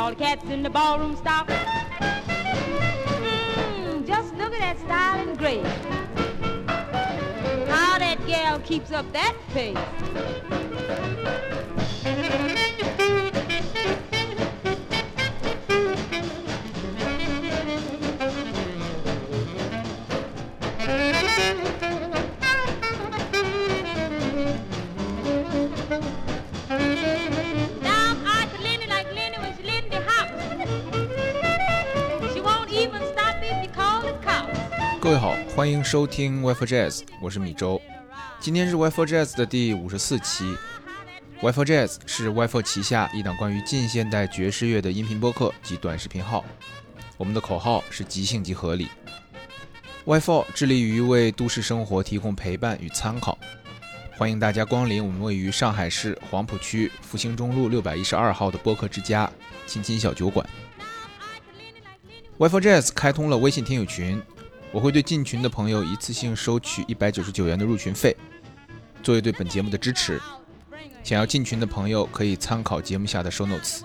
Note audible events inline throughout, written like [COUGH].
all the cats in the ballroom stop. Mm, just look at that style and grace. How that gal keeps up that pace. 收听 w i f e Jazz，我是米周。今天是 w i f e Jazz 的第五十四期。w i f e Jazz 是 w i f e 旗下一档关于近现代爵士乐的音频播客及短视频号。我们的口号是即兴即合理。w i f e 致力于为都市生活提供陪伴与参考。欢迎大家光临我们位于上海市黄浦区复兴中路六百一十二号的播客之家——亲亲小酒馆。w i f e Jazz 开通了微信听友群。我会对进群的朋友一次性收取一百九十九元的入群费，作为对本节目的支持。想要进群的朋友可以参考节目下的 show notes。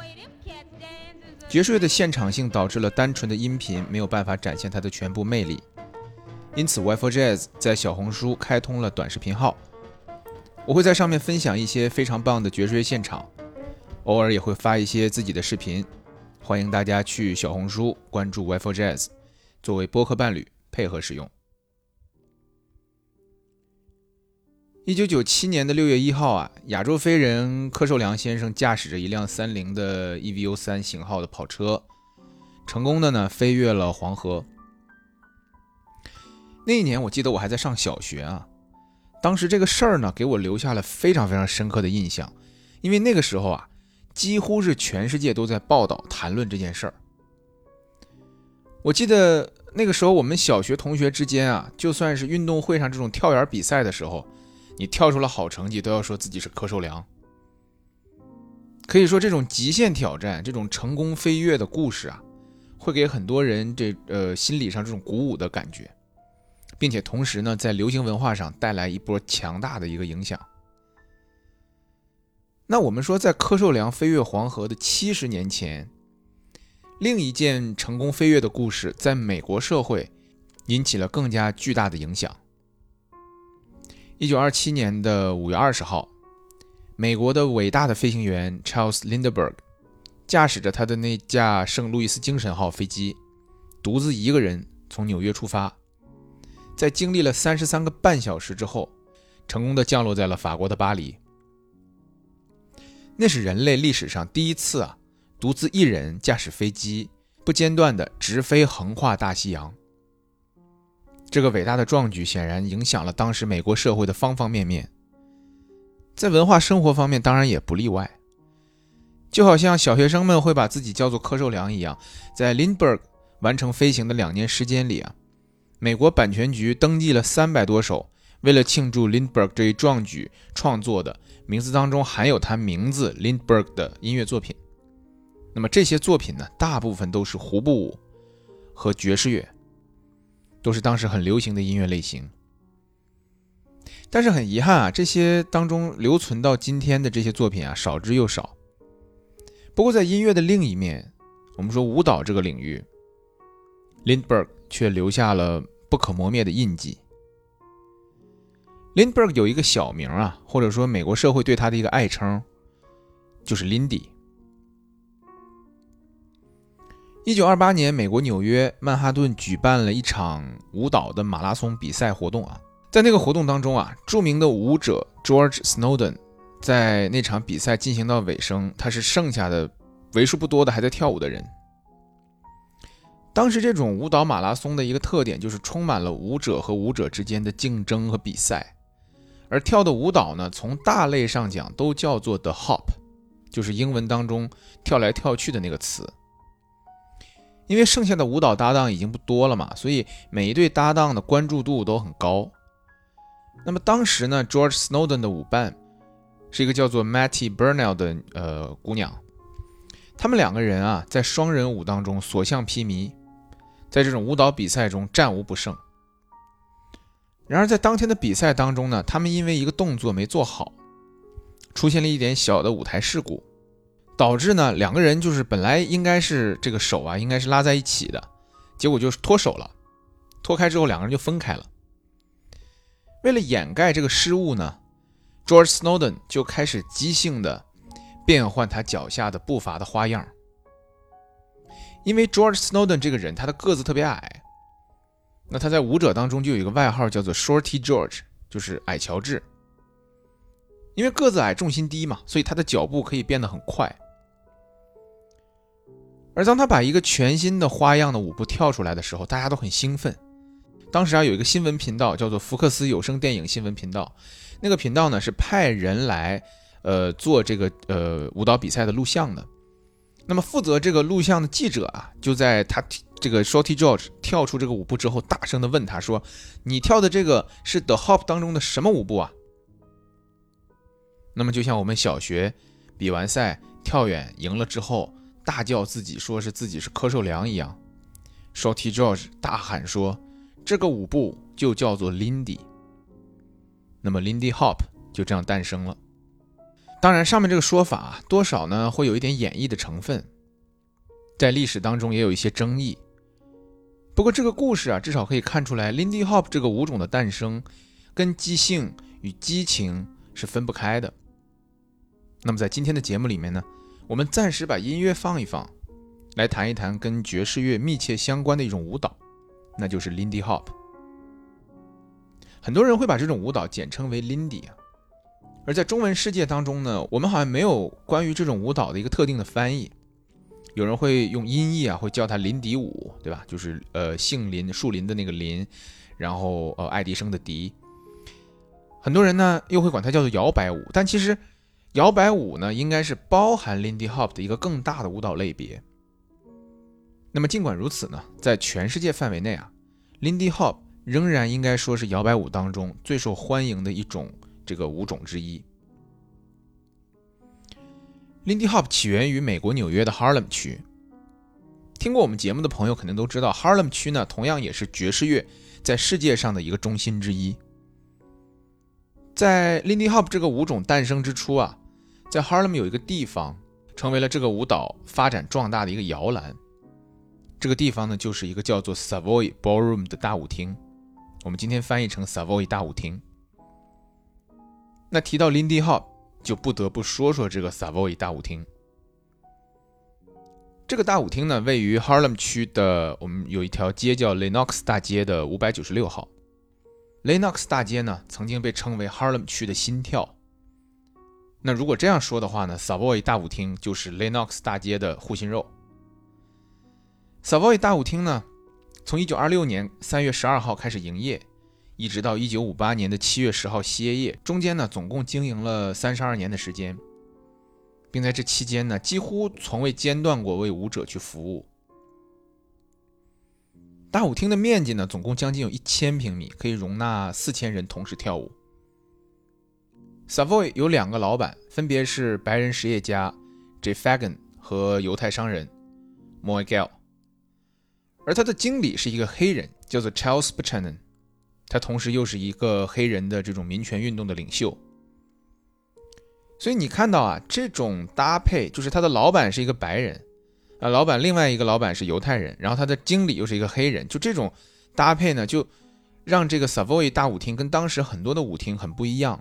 爵士乐的现场性导致了单纯的音频没有办法展现它的全部魅力，因此 w i f e Jazz 在小红书开通了短视频号，我会在上面分享一些非常棒的爵士乐现场，偶尔也会发一些自己的视频，欢迎大家去小红书关注 w i f e Jazz，作为播客伴侣。配合使用。一九九七年的六月一号啊，亚洲飞人柯受良先生驾驶着一辆三菱的 EVO 三型号的跑车，成功的呢飞越了黄河。那一年我记得我还在上小学啊，当时这个事儿呢给我留下了非常非常深刻的印象，因为那个时候啊，几乎是全世界都在报道谈论这件事儿。我记得。那个时候，我们小学同学之间啊，就算是运动会上这种跳远比赛的时候，你跳出了好成绩，都要说自己是柯受良。可以说，这种极限挑战、这种成功飞跃的故事啊，会给很多人这呃心理上这种鼓舞的感觉，并且同时呢，在流行文化上带来一波强大的一个影响。那我们说，在柯受良飞越黄河的七十年前。另一件成功飞跃的故事，在美国社会引起了更加巨大的影响。一九二七年的五月二十号，美国的伟大的飞行员 Charles Lindbergh 驾驶着他的那架圣路易斯精神号飞机，独自一个人从纽约出发，在经历了三十三个半小时之后，成功的降落在了法国的巴黎。那是人类历史上第一次啊！独自一人驾驶飞机，不间断地直飞横跨大西洋。这个伟大的壮举显然影响了当时美国社会的方方面面，在文化生活方面当然也不例外。就好像小学生们会把自己叫做柯受良一样，在 Lindbergh 完成飞行的两年时间里啊，美国版权局登记了三百多首为了庆祝 Lindbergh 这一壮举创作的名字当中含有他名字 Lindbergh 的音乐作品。那么这些作品呢，大部分都是胡步舞和爵士乐，都是当时很流行的音乐类型。但是很遗憾啊，这些当中留存到今天的这些作品啊，少之又少。不过在音乐的另一面，我们说舞蹈这个领域，Lindbergh 却留下了不可磨灭的印记。Lindbergh 有一个小名啊，或者说美国社会对他的一个爱称，就是 Lindy。一九二八年，美国纽约曼哈顿举办了一场舞蹈的马拉松比赛活动啊，在那个活动当中啊，著名的舞者 George Snowden 在那场比赛进行到尾声，他是剩下的为数不多的还在跳舞的人。当时这种舞蹈马拉松的一个特点就是充满了舞者和舞者之间的竞争和比赛，而跳的舞蹈呢，从大类上讲都叫做 the hop，就是英文当中跳来跳去的那个词。因为剩下的舞蹈搭档已经不多了嘛，所以每一对搭档的关注度都很高。那么当时呢，George Snowden 的舞伴是一个叫做 Matty Burnell 的呃姑娘，他们两个人啊，在双人舞当中所向披靡，在这种舞蹈比赛中战无不胜。然而在当天的比赛当中呢，他们因为一个动作没做好，出现了一点小的舞台事故。导致呢两个人就是本来应该是这个手啊应该是拉在一起的，结果就是脱手了。脱开之后，两个人就分开了。为了掩盖这个失误呢，George Snowden 就开始即兴的变换他脚下的步伐的花样。因为 George Snowden 这个人，他的个子特别矮，那他在舞者当中就有一个外号叫做 Shorty George，就是矮乔治。因为个子矮，重心低嘛，所以他的脚步可以变得很快。而当他把一个全新的花样的舞步跳出来的时候，大家都很兴奋。当时啊，有一个新闻频道叫做福克斯有声电影新闻频道，那个频道呢是派人来呃做这个呃舞蹈比赛的录像的。那么负责这个录像的记者啊，就在他这个 Shorty George 跳出这个舞步之后，大声的问他说：“你跳的这个是 The Hop 当中的什么舞步啊？”那么就像我们小学比完赛跳远赢了之后，大叫自己说是自己是柯受良一样，Shorty George 大喊说：“这个舞步就叫做 Lindy。”那么 Lindy Hop 就这样诞生了。当然，上面这个说法多少呢会有一点演绎的成分，在历史当中也有一些争议。不过这个故事啊，至少可以看出来，Lindy Hop 这个舞种的诞生跟即兴与激情是分不开的。那么在今天的节目里面呢，我们暂时把音乐放一放，来谈一谈跟爵士乐密切相关的一种舞蹈，那就是 Lindy Hop。很多人会把这种舞蹈简称为 Lindy 啊。而在中文世界当中呢，我们好像没有关于这种舞蹈的一个特定的翻译。有人会用音译啊，会叫它林迪舞，对吧？就是呃，姓林树林的那个林，然后呃，爱迪生的迪。很多人呢又会管它叫做摇摆舞，但其实摇摆舞呢应该是包含 Lindy Hop 的一个更大的舞蹈类别。那么尽管如此呢，在全世界范围内啊，Lindy Hop 仍然应该说是摇摆舞当中最受欢迎的一种。这个舞种之一，Lindy Hop 起源于美国纽约的 Harlem 区。听过我们节目的朋友肯定都知道，Harlem 区呢同样也是爵士乐在世界上的一个中心之一。在 Lindy Hop 这个舞种诞生之初啊，在 Harlem 有一个地方成为了这个舞蹈发展壮大的一个摇篮。这个地方呢就是一个叫做 Savoy Ballroom 的大舞厅，我们今天翻译成 Savoy 大舞厅。那提到 Lindy Hop，就不得不说说这个 Savoy 大舞厅。这个大舞厅呢，位于 Harlem 区的，我们有一条街叫 Lenox 大街的五百九十六号。Lenox 大街呢，曾经被称为 Harlem 区的心跳。那如果这样说的话呢，Savoy 大舞厅就是 Lenox 大街的护心肉。Savoy 大舞厅呢，从一九二六年三月十二号开始营业。一直到一九五八年的七月十号歇业，中间呢总共经营了三十二年的时间，并在这期间呢几乎从未间断过为舞者去服务。大舞厅的面积呢总共将近有一千平米，可以容纳四千人同时跳舞。Savoy 有两个老板，分别是白人实业家 J. Fagan 和犹太商人 Moy Gale，而他的经理是一个黑人，叫做 Charles Buchanan。他同时又是一个黑人的这种民权运动的领袖，所以你看到啊，这种搭配就是他的老板是一个白人，啊，老板另外一个老板是犹太人，然后他的经理又是一个黑人，就这种搭配呢，就让这个 Savoy 大舞厅跟当时很多的舞厅很不一样。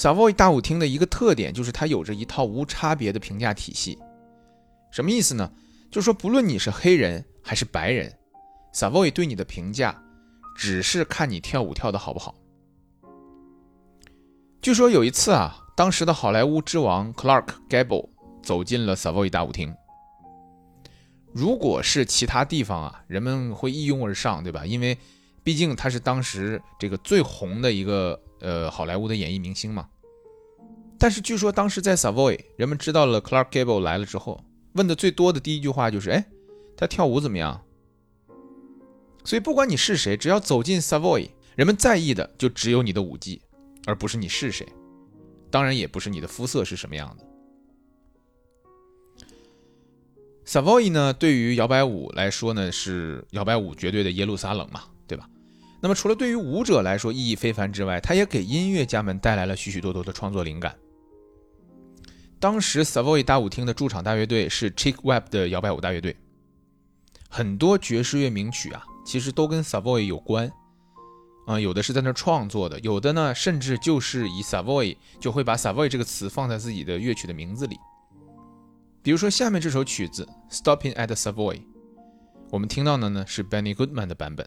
Savoy 大舞厅的一个特点就是它有着一套无差别的评价体系，什么意思呢？就是说不论你是黑人还是白人，Savoy 对你的评价。只是看你跳舞跳的好不好。据说有一次啊，当时的好莱坞之王 Clark Gable 走进了 Savoy 大舞厅。如果是其他地方啊，人们会一拥而上，对吧？因为毕竟他是当时这个最红的一个呃好莱坞的演艺明星嘛。但是据说当时在 Savoy，人们知道了 Clark Gable 来了之后，问的最多的第一句话就是：“哎，他跳舞怎么样？”所以，不管你是谁，只要走进 Savoy，人们在意的就只有你的舞技，而不是你是谁。当然，也不是你的肤色是什么样的。Savoy 呢，对于摇摆舞来说呢，是摇摆舞绝对的耶路撒冷嘛，那么，除了对于舞者来说意义非凡之外，它也给音乐家们带来了许许多多的创作灵感。当时 Savoy 大舞厅的驻场大乐队是 Chick Webb 的摇摆舞大乐队。很多爵士乐名曲啊，其实都跟 Savoy 有关啊，有的是在那创作的，有的呢，甚至就是以 Savoy 就会把 Savoy 这个词放在自己的乐曲的名字里。比如说下面这首曲子《Stopping at the Savoy》，我们听到的呢是 Benny Goodman 的版本。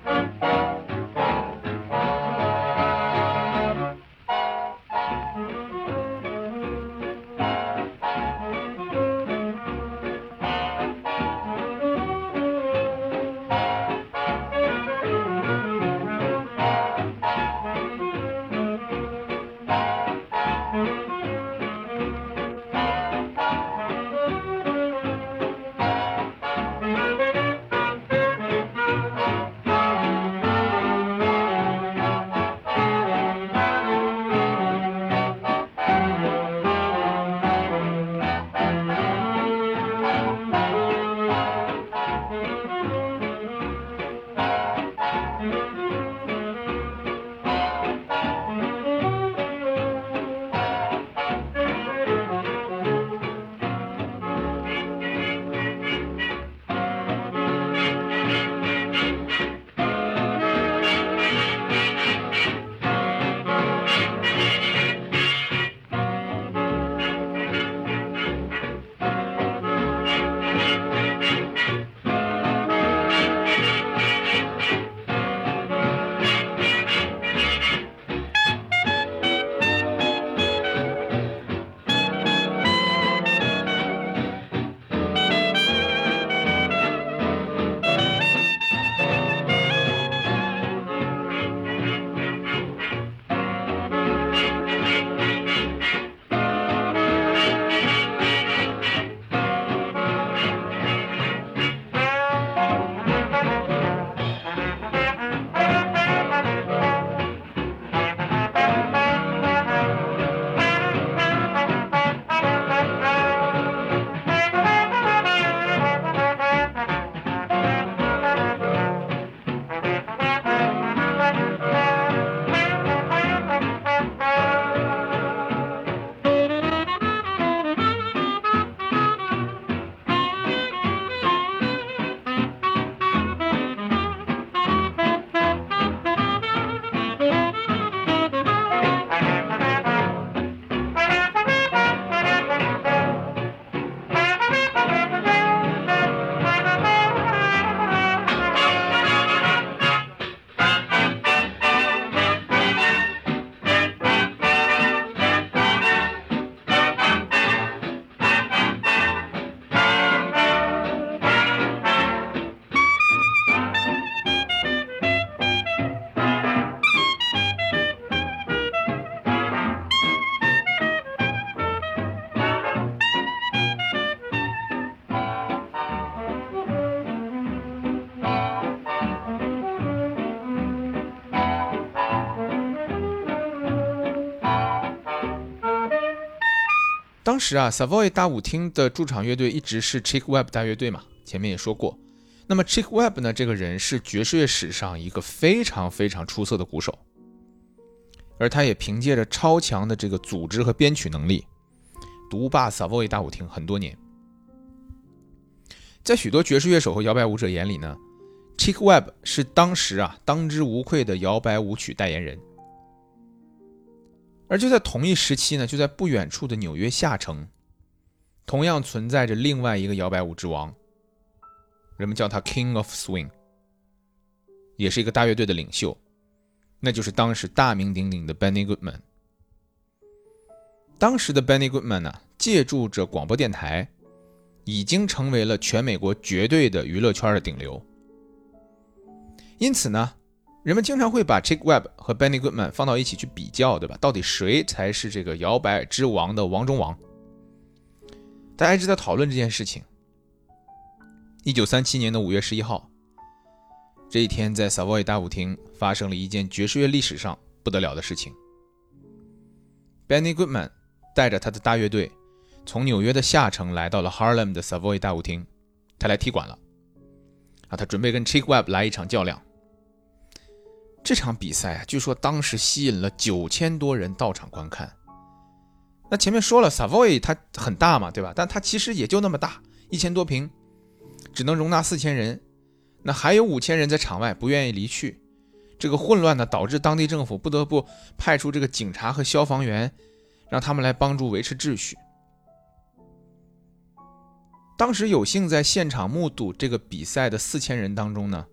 时啊，Savoy 大舞厅的驻场乐队一直是 Chick Webb 大乐队嘛，前面也说过。那么 Chick Webb 呢，这个人是爵士乐史上一个非常非常出色的鼓手，而他也凭借着超强的这个组织和编曲能力，独霸 Savoy 大舞厅很多年。在许多爵士乐手和摇摆舞者眼里呢，Chick Webb 是当时啊当之无愧的摇摆舞曲代言人。而就在同一时期呢，就在不远处的纽约下城，同样存在着另外一个摇摆舞之王，人们叫他 King of Swing，也是一个大乐队的领袖，那就是当时大名鼎鼎的 Benny Goodman。当时的 Benny Goodman 呢，借助着广播电台，已经成为了全美国绝对的娱乐圈的顶流，因此呢。人们经常会把 Chick Webb 和 Benny Goodman 放到一起去比较，对吧？到底谁才是这个摇摆之王的王中王？大家一直在讨论这件事情。一九三七年的五月十一号，这一天在 Savoy 大舞厅发生了一件爵士乐历史上不得了的事情。Benny Goodman 带着他的大乐队从纽约的下城来到了 Harlem 的 Savoy 大舞厅，他来踢馆了。啊，他准备跟 Chick Webb 来一场较量。这场比赛啊，据说当时吸引了九千多人到场观看。那前面说了，Savoy 它很大嘛，对吧？但它其实也就那么大，一千多平，只能容纳四千人。那还有五千人在场外不愿意离去，这个混乱呢，导致当地政府不得不派出这个警察和消防员，让他们来帮助维持秩序。当时有幸在现场目睹这个比赛的四千人当中呢，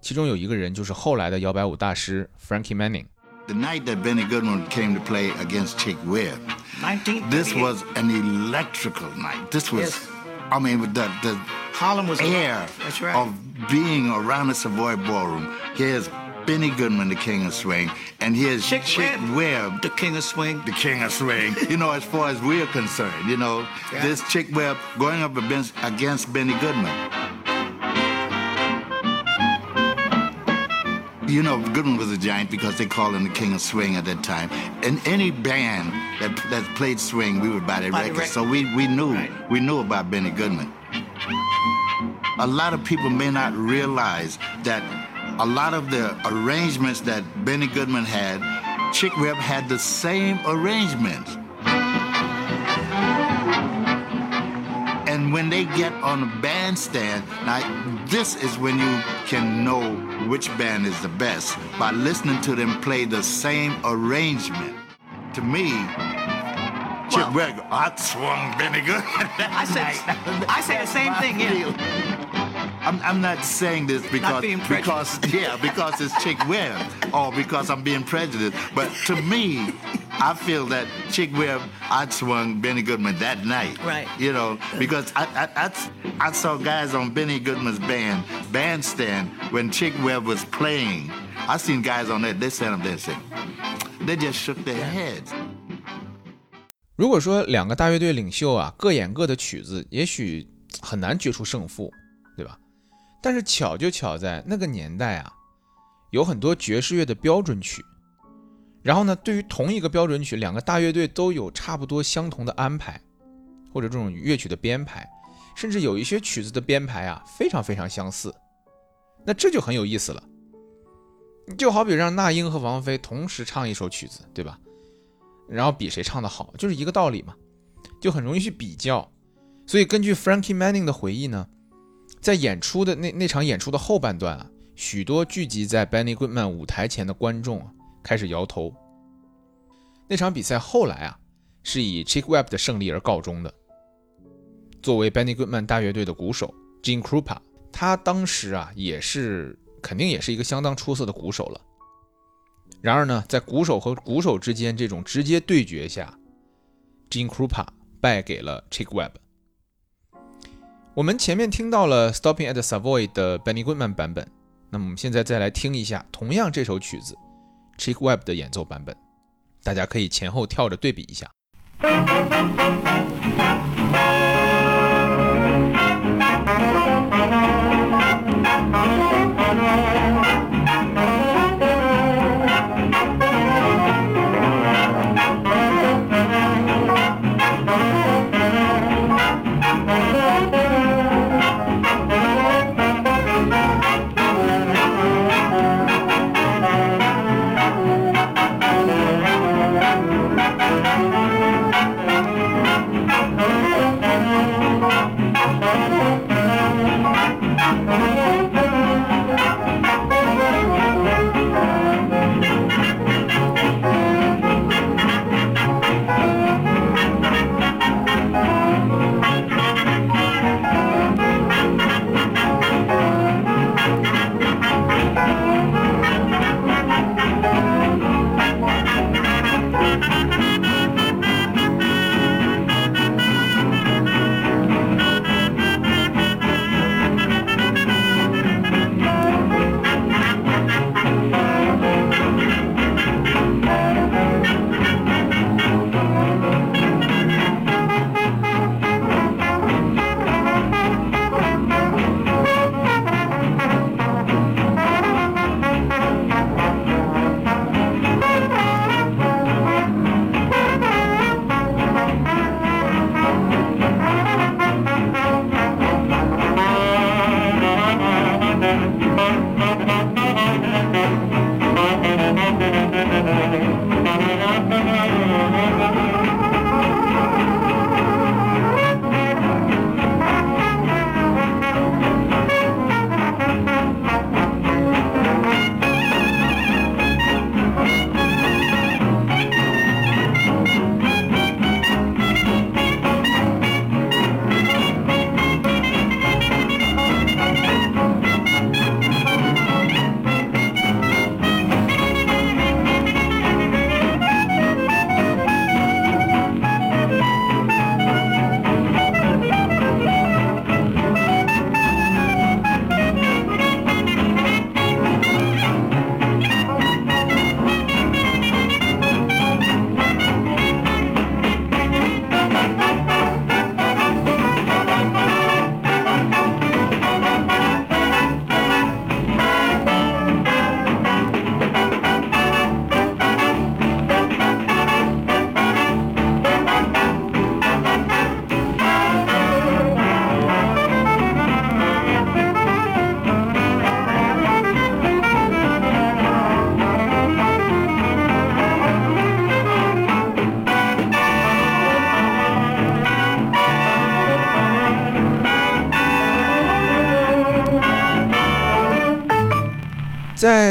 其中有一个人就是后来的摇摆舞大师 Frankie Manning。The night that Benny Goodman came to play against Chick Webb, 1938. this was an electrical night. This was, Yes. I mean, with the, the Harlem was air That's right. of being around the Savoy Ballroom. Here's Benny Goodman, the king of swing, and here's Chick Chick, Webb, Webb, the king of swing. the king of swing. you know, as far as we're concerned, you know, Yeah. this Chick Webb going up against, against Benny Goodman. You know, Goodman was a giant because they called him the king of swing at that time. And any band that, that played swing, we would buy their the records. record. So we, we knew Right. we knew about Benny Goodman. A lot of people may not realize that a lot of the arrangements that Benny Goodman had, Chick Webb had the same arrangements. And when they get on the bandstand, now this is when you can know which band is the best by listening to them play the same arrangement. To me, Chick Well- Webb, I swung Benny Goodman. [LAUGHS] I say, I say the same thing. Yeah. [LAUGHS] I'm, I'm not saying this because being because yeah because it's Chick Webb or because I'm being prejudiced. But to me, I feel that Chick Webb I'd swung Benny Goodman that night. Right. You know because I I, I, I saw guys on Benny Goodman's band bandstand when Chick Webb was playing. I seen guys on that. They sat up there and said they just shook their heads. 如果说两个大乐队领袖啊各演各的曲子，也许很难决出胜负，对吧？ 但是巧就巧在那个年代啊，有很多爵士乐的标准曲，然后呢，对于同一个标准曲，两个大乐队都有差不多相同的安排，或者这种乐曲的编排，甚至有一些曲子的编排啊非常非常相似，那这就很有意思了。就好比让那英和王菲同时唱一首曲子，对吧？然后比谁唱的好，就是一个道理嘛，就很容易去比较。所以根据 Frankie Manning 的回忆呢，在演出的那那场演出的后半段啊，许多聚集在 Benny Goodman 舞台前的观众开始摇头。那场比赛后来啊是以 Chick Webb 的胜利而告终的。作为 Benny Goodman 大乐队的鼓手 Gene Krupa，他当时啊也是肯定也是一个相当出色的鼓手了。然而呢，在鼓手和鼓手之间这种直接对决下，Gene Krupa 败给了 Chick Webb。我们前面听到了 Stopping at the Savoy 的 Benny Goodman 版本，那么我们现在再来听一下同样这首曲子 Chick Webb 的演奏版本，大家可以前后跳着对比一下。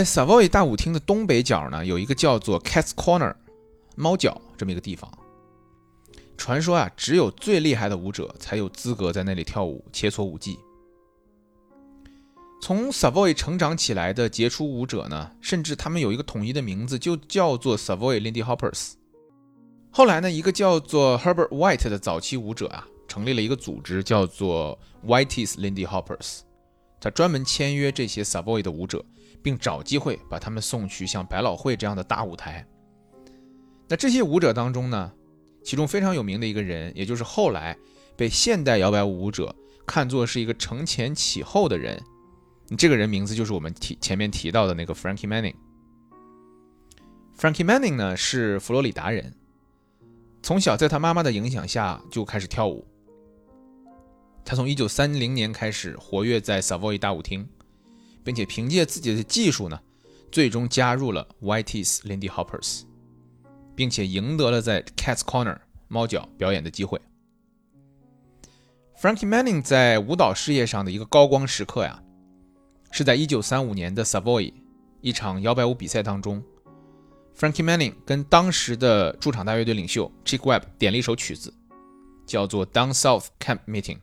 在 Savoy 大舞厅的东北角呢，有一个叫做 Cat's Corner 猫角这么一个地方。传说啊，只有最厉害的舞者才有资格在那里跳舞切磋舞技。从 Savoy 成长起来的杰出舞者呢，甚至他们有一个统一的名字，就叫做 Savoy Lindy Hoppers。后来呢，一个叫做 Herbert White 的早期舞者啊，成立了一个组织，叫做 White's Lindy Hoppers。他专门签约这些 Savoy 的舞者，并找机会把他们送去像百老汇这样的大舞台。那这些舞者当中呢，其中非常有名的一个人，也就是后来被现代摇摆舞者看作是一个承前启后的人。这个人名字就是我们提前面提到的那个 Frankie Manning。Frankie Manning 呢是佛罗里达人，从小在他妈妈的影响下就开始跳舞。他从1930年开始活跃在 Savoy 大舞厅，并且凭借自己的技术呢，最终加入了 Whitey's Lindy Hoppers，并且赢得了在 Cat's Corner 猫脚表演的机会。Frankie Manning 在舞蹈事业上的一个高光时刻呀。是在1935年的 Savoy 一场摇摆舞比赛当中，Frankie Manning 跟当时的驻场大乐队领袖 Chick Webb 点了一首曲子，叫做《Down South Camp Meeting》。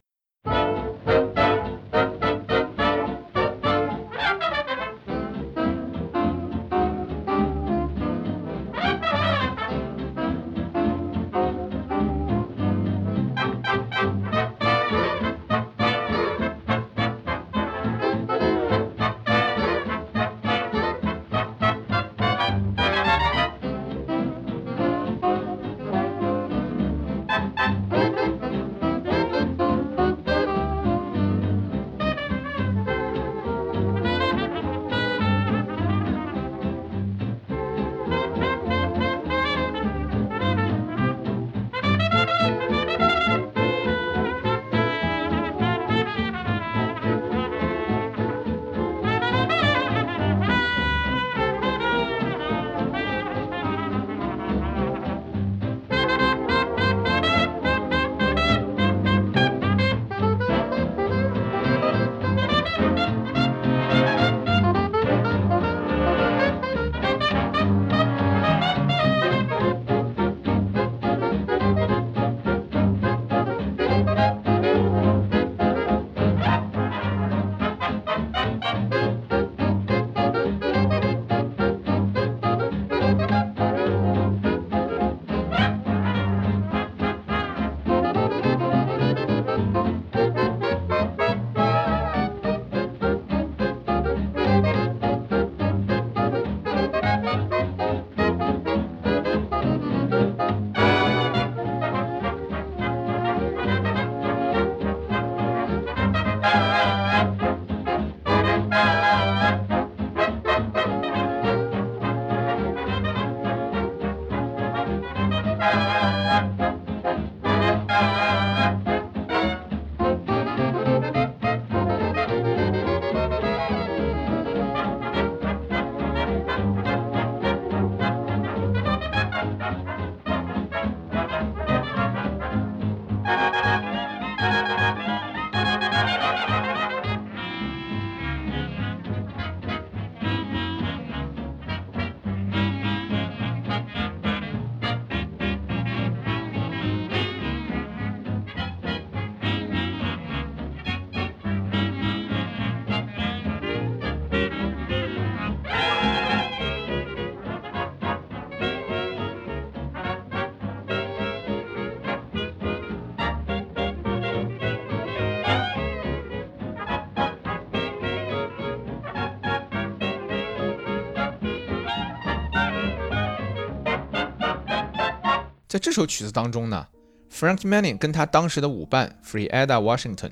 在这首曲子当中呢，Frank Manning 跟他当时的舞伴 Freada Washington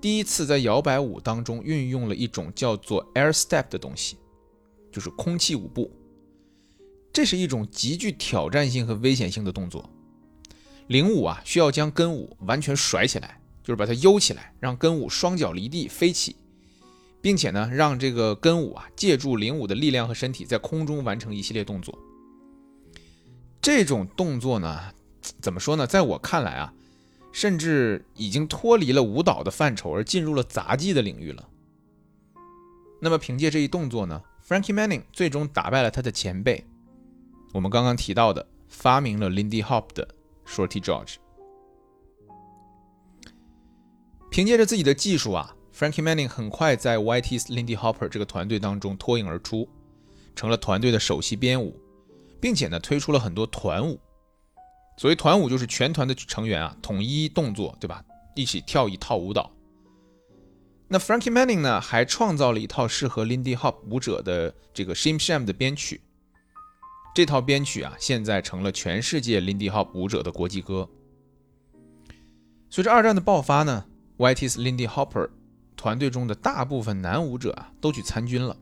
第一次在摇摆舞当中运用了一种叫做 Air Step 的东西，就是空气舞步。这是一种极具挑战性和危险性的动作。领舞啊，需要将根舞完全甩起来，就是把它悠起来，让根舞双脚离地飞起，并且呢，让这个根舞啊借助领舞的力量和身体在空中完成一系列动作。这种动作呢，[TSK] 怎么说呢？在我看来啊，甚至已经脱离了舞蹈的范畴，而进入了杂技的领域了。那么凭借这一动作呢，Frankie Manning 最终打败了他的前辈，我们刚刚提到的发明了 Lindy Hop 的 Shorty George。凭借着自己的技术啊，Frankie Manning 很快在 YT's Lindy Hopper 这个团队当中脱颖而出，成了团队的首席编舞，并且呢推出了很多团舞。所谓团舞，就是全团的成员啊统一动作，对吧？一起跳一套舞蹈。那 Frankie Manning 呢，还创造了一套适合 Lindy Hop 舞者的这个 Shim Sham 的编曲。这套编曲啊，现在成了全世界 Lindy Hop 舞者的国际歌。随着二战的爆发呢，YT's Lindy Hopper 团队中的大部分男舞者啊，都去参军了。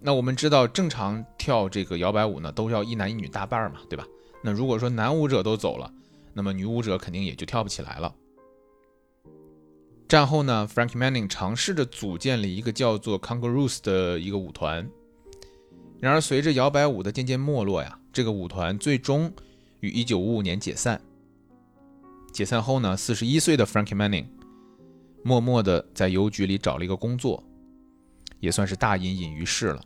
那我们知道，正常跳这个摇摆舞呢，都要一男一女大半嘛，对吧？那如果说男舞者都走了，那么女舞者肯定也就跳不起来了。战后呢，Frankie Manning 尝试着组建了一个叫做 Kangaroos 的一个舞团。然而，随着摇摆舞的渐渐没落呀，这个舞团最终于1955年解散。解散后呢，41岁的 Frankie Manning 默默地在邮局里找了一个工作，也算是大隐隐于市了。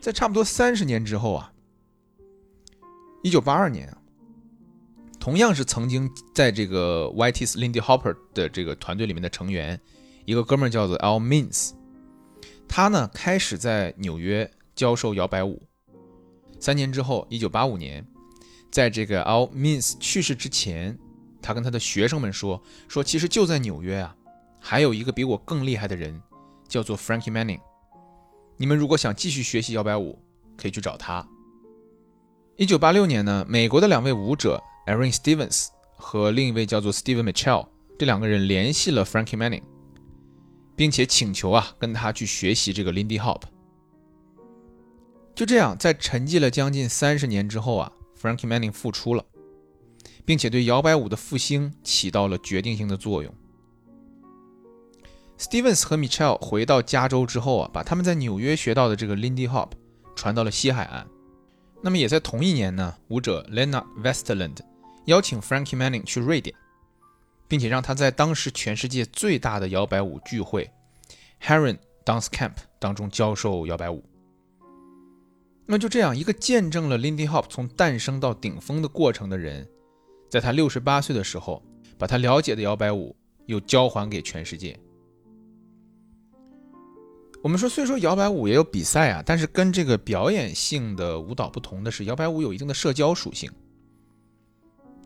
在差不多三十年之后啊，1982年啊。同样是曾经在这个 YT's Lindy Hopper 的这个团队里面的成员，一个哥们儿叫做 Al Means，他呢开始在纽约教授摇摆舞。三年之后，一九八五年，在这个 Al Means 去世之前，他跟他的学生们说：“说其实就在纽约啊，还有一个比我更厉害的人，叫做 Frankie Manning。你们如果想继续学习摇摆舞，可以去找他。”一九八六年呢，美国的两位舞者。Aaron Stevens 和另一位叫做 Steven Mitchell，这两个人联系了 Frankie Manning，并且请求啊跟他去学习这个 Lindy Hop。就这样，在沉寂了将近三十年之后啊，Frankie Manning 复出了，并且对摇摆舞的复兴起到了决定性的作用。Stevens 和 Michelle 回到加州之后啊，把他们在纽约学到的这个 Lindy Hop 传到了西海岸。那么也在同一年呢，舞者 Lena Westland。邀请 Frankie Manning 去瑞典，并且让他在当时全世界最大的摇摆舞聚会 Heron Dance Camp 当中教授摇摆舞。那就这样一个见证了 Lindy Hop 从诞生到顶峰的过程的人，在他六十八岁的时候，把他了解的摇摆舞又交还给全世界。我们说，虽说摇摆舞也有比赛啊，但是跟这个表演性的舞蹈不同的是，摇摆舞有一定的社交属性。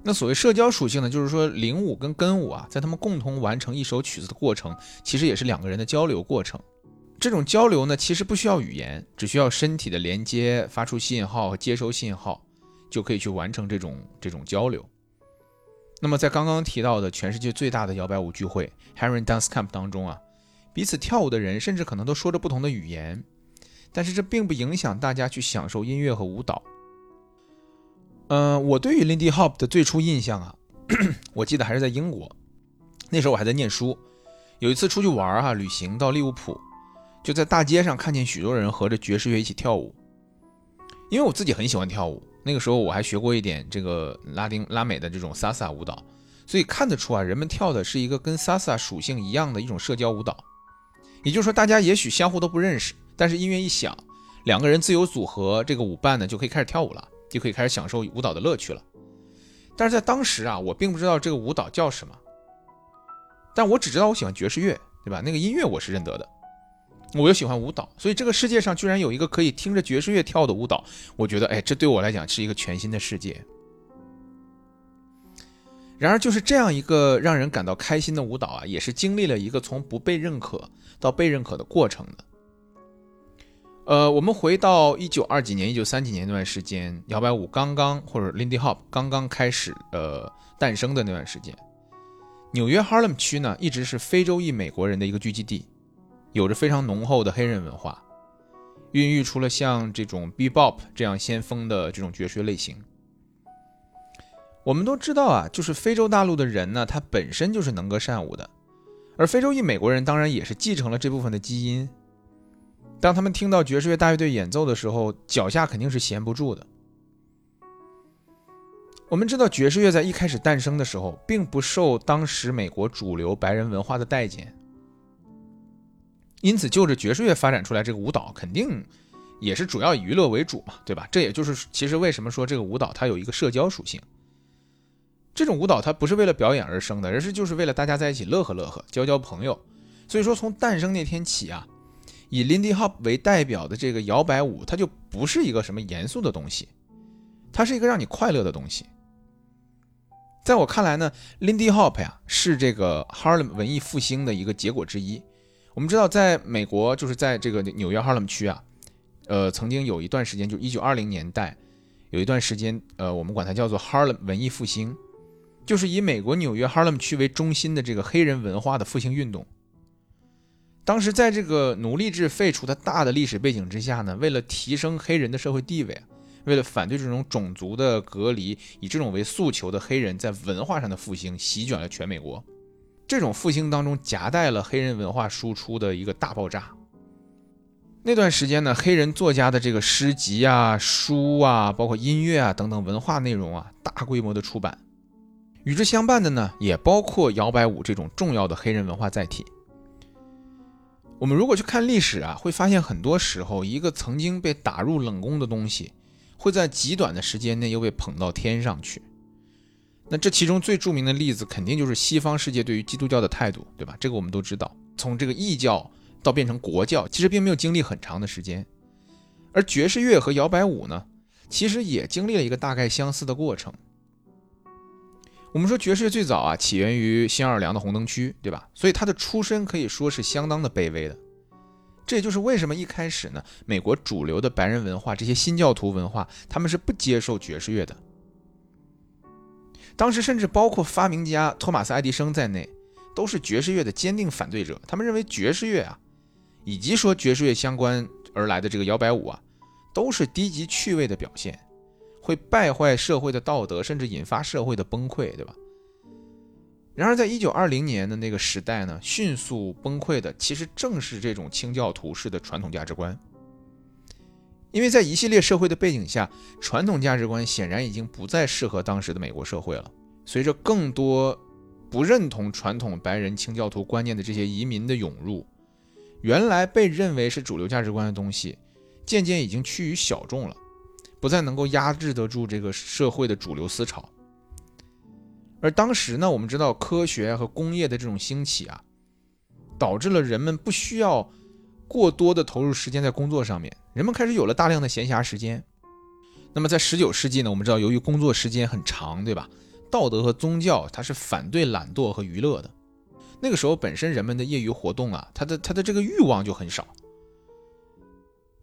那所谓社交属性呢，就是说领舞跟跟舞啊，在他们共同完成一首曲子的过程，其实也是两个人的交流过程。这种交流呢，其实不需要语言，只需要身体的连接，发出信号和接收信号，就可以去完成这种这种交流。那么在刚刚提到的全世界最大的摇摆舞聚会 Heron Dance Camp 当中啊，彼此跳舞的人甚至可能都说着不同的语言，但是这并不影响大家去享受音乐和舞蹈。嗯，我对于 Lindy Hop 的最初印象啊，[CLEARS THROAT] 我记得还是在英国，那时候我还在念书。有一次出去玩哈，旅行到利物浦，就在大街上看见许多人合着爵士乐一起跳舞。因为我自己很喜欢跳舞，那个时候我还学过一点这个拉丁拉美的这种 Sasa 舞蹈，所以看得出啊，人们跳的是一个跟 Sasa 属性一样的一种社交舞蹈。也就是说，大家也许相互都不认识，但是音乐一响，两个人自由组合这个舞伴呢，就可以开始跳舞了。就可以开始享受舞蹈的乐趣了。但是在当时啊，我并不知道这个舞蹈叫什么，但我只知道我喜欢爵士乐，对吧？那个音乐我是认得的，我又喜欢舞蹈，所以这个世界上居然有一个可以听着爵士乐跳的舞蹈，我觉得，哎，这对我来讲是一个全新的世界。然而，就是这样一个让人感到开心的舞蹈啊，也是经历了一个从不被认可到被认可的过程的。呃，我们回到一九二几年、一九三几年那段时间，摇摆舞刚刚或者 Lindy Hop 刚刚开始呃诞生的那段时间，纽约 Harlem 区呢一直是非洲裔美国人的一个聚集地，有着非常浓厚的黑人文化，孕育出了像这种 Bebop 这样先锋的这种爵士类型。我们都知道啊，就是非洲大陆的人呢，他本身就是能歌善舞的，而非洲裔美国人当然也是继承了这部分的基因。当他们听到爵士乐大乐队演奏的时候，脚下肯定是闲不住的。我们知道，爵士乐在一开始诞生的时候，并不受当时美国主流白人文化的待见。因此，就着爵士乐发展出来这个舞蹈，肯定也是主要以娱乐为主嘛，对吧？这也就是其实为什么说这个舞蹈它有一个社交属性。这种舞蹈它不是为了表演而生的，而是就是为了大家在一起乐呵乐呵、交交朋友。所以说，从诞生那天起啊，以 Lindy Hop 为代表的这个摇摆舞，它就不是一个什么严肃的东西，它是一个让你快乐的东西。在我看来呢，Lindy Hop 呀是这个 Harlem 文艺复兴的一个结果之一。我们知道，在美国，就是在这个纽约 Harlem 区啊，呃，曾经有一段时间，就一九二零年代，有一段时间，呃，我们管它叫做 Harlem 文艺复兴，就是以美国纽约 Harlem 区为中心的这个黑人文化的复兴运动。当时在这个奴隶制废除的大的历史背景之下呢，为了提升黑人的社会地位，为了反对这种种族的隔离，以这种为诉求的黑人在文化上的复兴，席卷了全美国。这种复兴当中夹带了黑人文化输出的一个大爆炸。那段时间呢，黑人作家的这个诗集啊、书啊，包括音乐啊等等文化内容啊，大规模的出版。与之相伴的呢，也包括摇摆舞这种重要的黑人文化载体。我们如果去看历史啊，会发现很多时候，一个曾经被打入冷宫的东西，会在极短的时间内又被捧到天上去。那这其中最著名的例子，肯定就是西方世界对于基督教的态度，对吧？这个我们都知道，从这个异教到变成国教，其实并没有经历很长的时间。而爵士乐和摇摆舞呢，其实也经历了一个大概相似的过程。我们说爵士乐最早啊，起源于新奥尔良的红灯区，对吧？所以它的出身可以说是相当的卑微的。这也就是为什么一开始呢，美国主流的白人文化，这些新教徒文化，他们是不接受爵士乐的。当时甚至包括发明家托马斯·爱迪生在内，都是爵士乐的坚定反对者。他们认为爵士乐啊，以及说爵士乐相关而来的这个摇摆舞啊，都是低级趣味的表现，会败坏社会的道德，甚至引发社会的崩溃，对吧？然而，在一九二零年的那个时代呢，迅速崩溃的其实正是这种清教徒式的传统价值观。因为在一系列社会的背景下，传统价值观显然已经不再适合当时的美国社会了。随着更多不认同传统白人清教徒观念的这些移民的涌入，原来被认为是主流价值观的东西，渐渐已经趋于小众了，不再能够压制得住这个社会的主流思潮。而当时呢，我们知道科学和工业的这种兴起啊，导致了人们不需要。过多的投入时间在工作上面，人们开始有了大量的闲暇时间。那么在十九世纪呢，我们知道由于工作时间很长，对吧？道德和宗教它是反对懒惰和娱乐的。那个时候本身人们的业余活动啊，他的他的这个欲望就很少。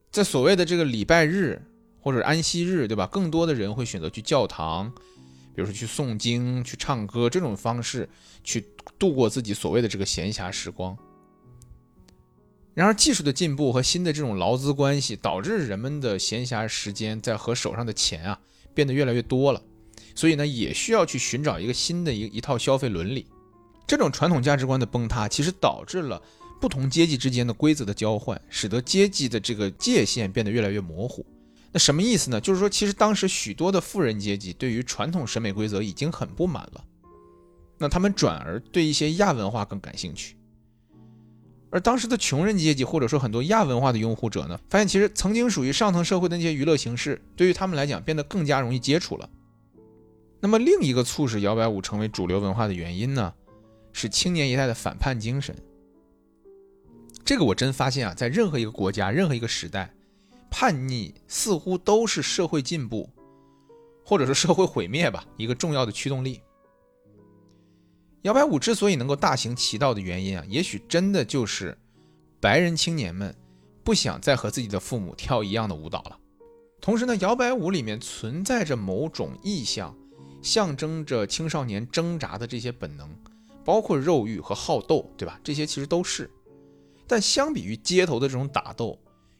在所谓的这个礼拜日或者安息日，对吧？更多的人会选择去教堂，比如说去诵经、去唱歌这种方式去度过自己所谓的这个闲暇时光。然而，技术的进步和新的这种劳资关系，导致人们的闲暇时间在和手上的钱啊变得越来越多了，所以呢，也需要去寻找一个新的一一套消费伦理。这种传统价值观的崩塌，其实导致了不同阶级之间的规则的交换，使得阶级的这个界限变得越来越模糊。那什么意思呢？就是说，其实当时许多的富人阶级对于传统审美规则已经很不满了，那他们转而对一些亚文化更感兴趣。而当时的穷人阶级，或者说很多亚文化的拥护者呢，发现其实曾经属于上层社会的那些娱乐形式，对于他们来讲变得更加容易接触了。那么另一个促使摇摆舞成为主流文化的原因呢，是青年一代的反叛精神。这个我真发现啊，在任何一个国家、任何一个时代，叛逆似乎都是社会进步，或者说社会毁灭吧，一个重要的驱动力。摇摆舞之所以能够大行其道的原因啊，也许真的就是白人青年们不想再和自己的父母跳一样的舞蹈了。同时呢，摇摆舞里面存在着某种意象，象征着青少年挣扎的这些本能，包括肉欲和好斗，对吧？这些其实都是。但相比于街头的这种打斗，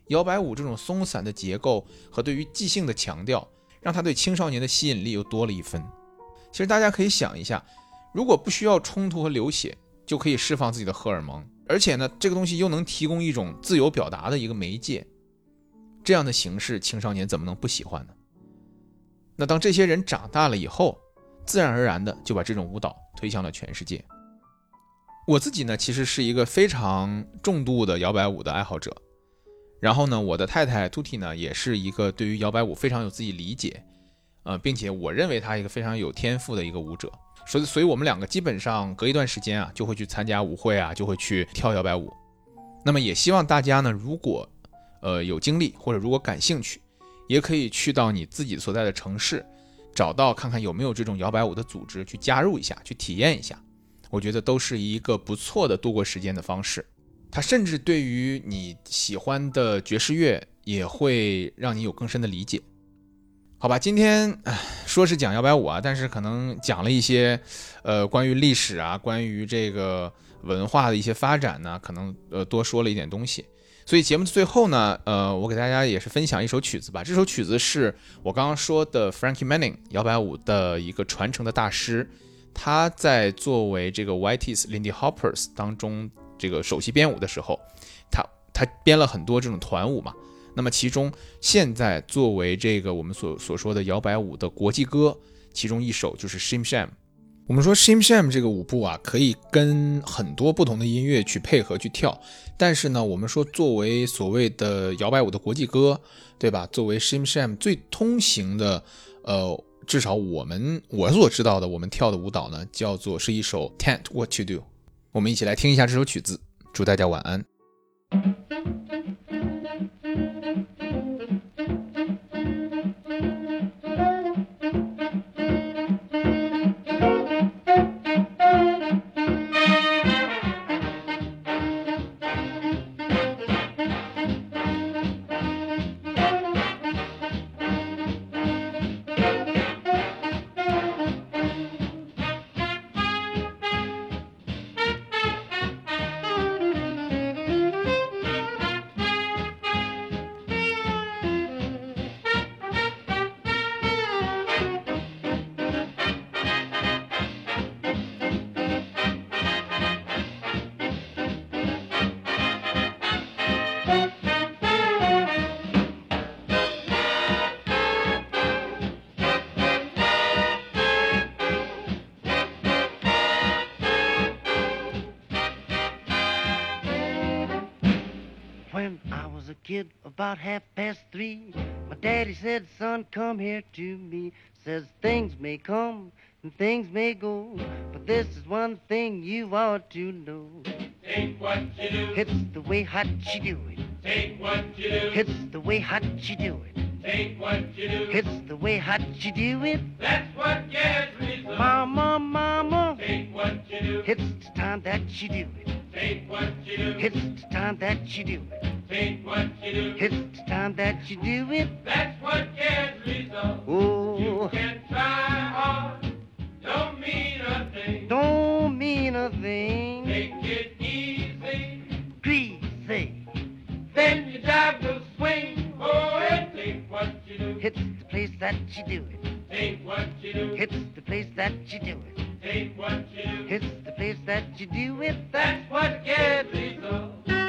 摇摆舞这种松散的结构和对于即兴的强调，让它对青少年的吸引力又多了一分。其实大家可以想一下。如果不需要冲突和流血就可以释放自己的荷尔蒙，而且呢，这个东西又能提供一种自由表达的一个媒介，这样的形式，青少年怎么能不喜欢呢？那当这些人长大了以后，自然而然的就把这种舞蹈推向了全世界。我自己呢，其实是一个非常重度的摇摆舞的爱好者。然后呢，我的太太 Tuti 呢，也是一个对于摇摆舞非常有自己理解，呃，并且我认为她一个非常有天赋的一个舞者。所以，所以我们两个基本上隔一段时间啊，就会去参加舞会啊，就会去跳摇摆舞。那么也希望大家呢，如果呃有精力或者如果感兴趣，也可以去到你自己所在的城市，找到看看有没有这种摇摆舞的组织去加入一下，去体验一下。我觉得都是一个不错的度过时间的方式。它甚至对于你喜欢的爵士乐也会让你有更深的理解。好吧，今天说是讲摇摆舞啊，但是可能讲了一些呃关于历史啊，关于这个文化的一些发展呢，可能呃多说了一点东西。所以节目的最后呢，呃，我给大家也是分享一首曲子吧。这首曲子是我刚刚说的 Frankie Manning 摇摆舞的一个传承的大师，他在作为这个 Whitey's Lindy Hoppers 当中这个首席编舞的时候，他他编了很多这种团舞嘛。那么其中现在作为这个我们所所说的摇摆舞的国际歌，其中一首就是 Shim Sham。我们说 Shim Sham 这个舞步啊，可以跟很多不同的音乐去配合去跳。但是呢，我们说作为所谓的摇摆舞的国际歌，对吧？作为 Shim Sham 最通行的，呃，至少我们我所知道的，我们跳的舞蹈呢，叫做是一首 Tent What to Do。我们一起来听一下这首曲子，祝大家晚安。About half past three, my daddy said, son, come here to me. Says things may come and things may go, but this is one thing you ought to know. Take what you do, It's the way hot you do it. take what you do, It's the way hot you do it. take what you do. It's the way hot you do it. That's what gets results. Mama, mama, Take what you do, it's the time that you do it. Take what you do, It's the time that you do it. take what you do. It's the time that you do it. That's what gets results. You Oh, can try hard, don't mean a thing. don't mean a thing. Take it easy, Greasy. then you dive to swing. Oh, what you do, It's the place that you do it. take what you do, It's the place that you do it. Take what you do. It's the place that you do it. That's what gets results.